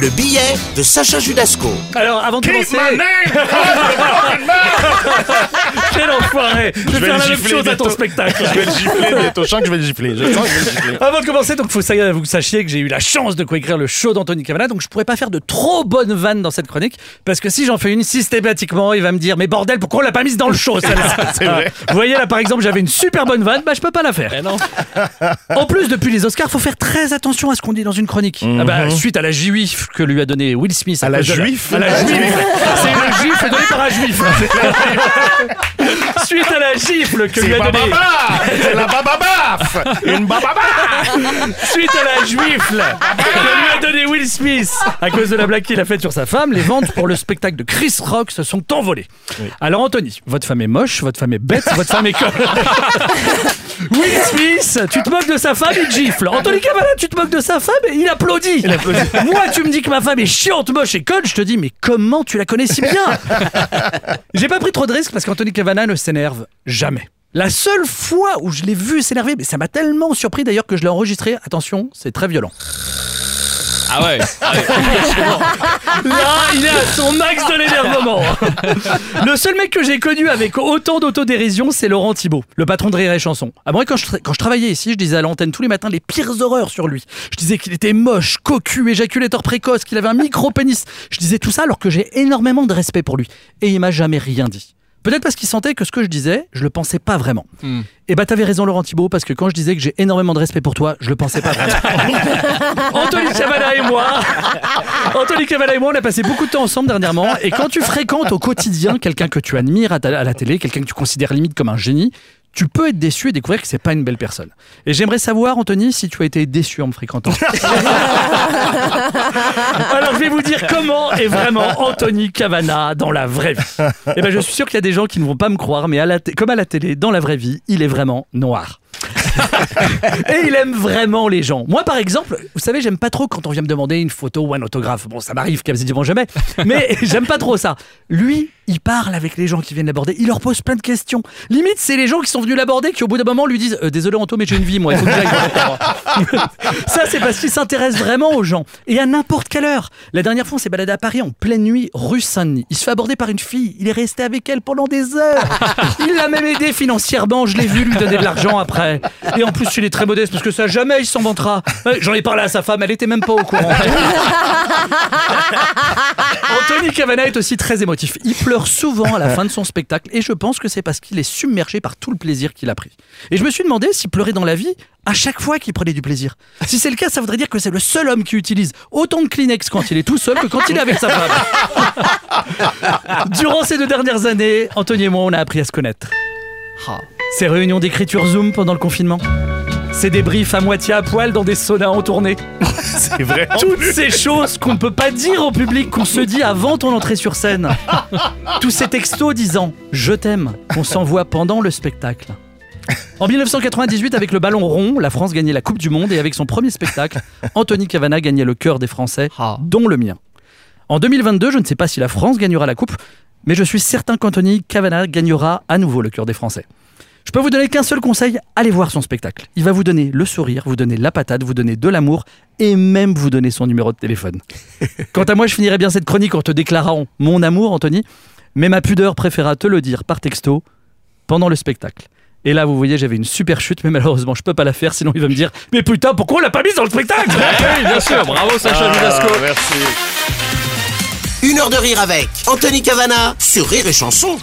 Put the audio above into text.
Le billet de Sacha Judasco. Alors, avant de commencer, quel enfoiré Je vais vais faire le la même chose à ton spectacle. Je vais le gifler bientôt. Je sens que je vais le gifler. Je sens que je vais le gifler. Avant de commencer, donc faut que vous sachiez que j'ai eu la chance de coécrire le show d'Anthony Cavana, donc je pourrais pas faire de trop bonnes vannes dans cette chronique, parce que si j'en fais une systématiquement, il va me dire mais bordel, pourquoi on l'a pas mise dans le show celle-là? C'est vrai. Vous voyez là par exemple, j'avais une super bonne vanne, bah je peux pas la faire. En plus, depuis les Oscars, faut faire très attention à ce qu'on dit dans une chronique. Ah bah, suite à la juif que lui a donné Will Smith. À la juif À la juif. C'est une gifle donnée par un juif. suite à la gifle que lui a donné. bababa C'est la bababaf Une bababa Suite à la juifle que lui a donné Will Smith à cause de la blague qu'il a faite sur sa femme, les ventes pour le spectacle de Chris Rock se sont envolées. Alors Anthony, votre femme est moche, votre femme est bête, votre femme est conne. Will Smith, tu te moques de sa femme, il gifle. Anthony Cavana, tu te moques de sa femme, il applaudit. Moi, tu me dis que ma femme est chiante, moche et conne, je te dis, mais comment tu la connais si bien? J'ai pas pris trop de risques parce qu'Anthony Cavana ne s'énerve jamais. La seule fois où je l'ai vu s'énerver, mais ça m'a tellement surpris d'ailleurs que je l'ai enregistré. Attention, c'est très violent. Ah ouais, Là, il est à son max de l'énervement. Le seul mec que j'ai connu avec autant d'autodérision, c'est Laurent Thibault, le patron de Rire et Chanson. Ah bon, quand je, quand je travaillais ici, je disais à l'antenne tous les matins les pires horreurs sur lui. Je disais qu'il était moche, cocu, éjaculateur précoce, qu'il avait un micro-pénis. Je disais tout ça alors que j'ai énormément de respect pour lui. Et il m'a jamais rien dit. Peut-être parce qu'il sentait que ce que je disais, je le pensais pas vraiment. Et bah t'avais raison Laurent Thibault, parce que quand je disais que j'ai énormément de respect pour toi, je le pensais pas vraiment. Anthony Cavana et moi, Anthony Cavana et moi, on a passé beaucoup de temps ensemble dernièrement. Et quand tu fréquentes au quotidien quelqu'un que tu admires à, ta- à la télé, quelqu'un que tu considères limite comme un génie, tu peux être déçu et découvrir que c'est pas une belle personne. Et j'aimerais savoir, Anthony, si tu as été déçu en me fréquentant. Alors je vais vous dire comment est vraiment Anthony Cavana dans la vraie vie. Et ben je suis sûr qu'il y a des gens qui ne vont pas me croire, mais à la comme à la télé, dans la vraie vie, il est vraiment noir. Et il aime vraiment les gens. Moi, par exemple, vous savez, j'aime pas trop quand on vient me demander une photo ou un autographe. Bon, ça m'arrive quasiment jamais, mais j'aime pas trop ça. Lui, il parle avec les gens qui viennent l'aborder. Il leur pose plein de questions. Limite, c'est les gens qui sont venus l'aborder qui, au bout d'un moment, lui disent Euh, Désolé, Anto, mais j'ai une vie, moi. Il faut que. Ça, c'est parce qu'il s'intéresse vraiment aux gens. Et à n'importe quelle heure. La dernière fois, on s'est baladé à Paris en pleine nuit, rue Saint-Denis. Il se fait aborder par une fille. Il est resté avec elle pendant des heures. Il l'a même aidé financièrement. Je l'ai vu lui donner de l'argent après. Et en plus, il est très modeste parce que ça, jamais il s'en vantera. J'en ai parlé à sa femme. Elle était même pas au courant. Anthony Cavana est aussi très émotif. Il pleure souvent à la fin de son spectacle et je pense que c'est parce qu'il est submergé par tout le plaisir qu'il a pris. Et je me suis demandé si pleurer dans la vie à chaque fois qu'il prenait du plaisir. Si c'est le cas, ça voudrait dire que c'est le seul homme qui utilise autant de Kleenex quand il est tout seul que quand il est avec sa femme. Durant ces deux dernières années, Anthony et moi, on a appris à se connaître. Ces réunions d'écriture Zoom pendant le confinement. Ces débriefs à moitié à poil dans des saunas en tournée. C'est vrai. Toutes ces choses qu'on ne peut pas dire au public, qu'on se dit avant ton entrée sur scène. Tous ces textos disant Je t'aime, qu'on s'envoie pendant le spectacle. En 1998, avec le ballon rond, la France gagnait la Coupe du Monde et avec son premier spectacle, Anthony Cavana gagnait le cœur des Français, Ah. dont le mien. En 2022, je ne sais pas si la France gagnera la Coupe, mais je suis certain qu'Anthony Cavana gagnera à nouveau le cœur des Français. Je peux vous donner qu'un seul conseil, allez voir son spectacle. Il va vous donner le sourire, vous donner la patate, vous donner de l'amour et même vous donner son numéro de téléphone. Quant à moi, je finirai bien cette chronique en te déclarant mon amour, Anthony, mais ma pudeur préféra te le dire par texto pendant le spectacle. Et là, vous voyez, j'avais une super chute, mais malheureusement, je peux pas la faire, sinon il va me dire Mais putain, pourquoi on l'a pas mise dans le spectacle? Oui, bien sûr, bravo Sacha. Ah, merci. Une heure de rire avec Anthony Cavana sur Rire et Chanson.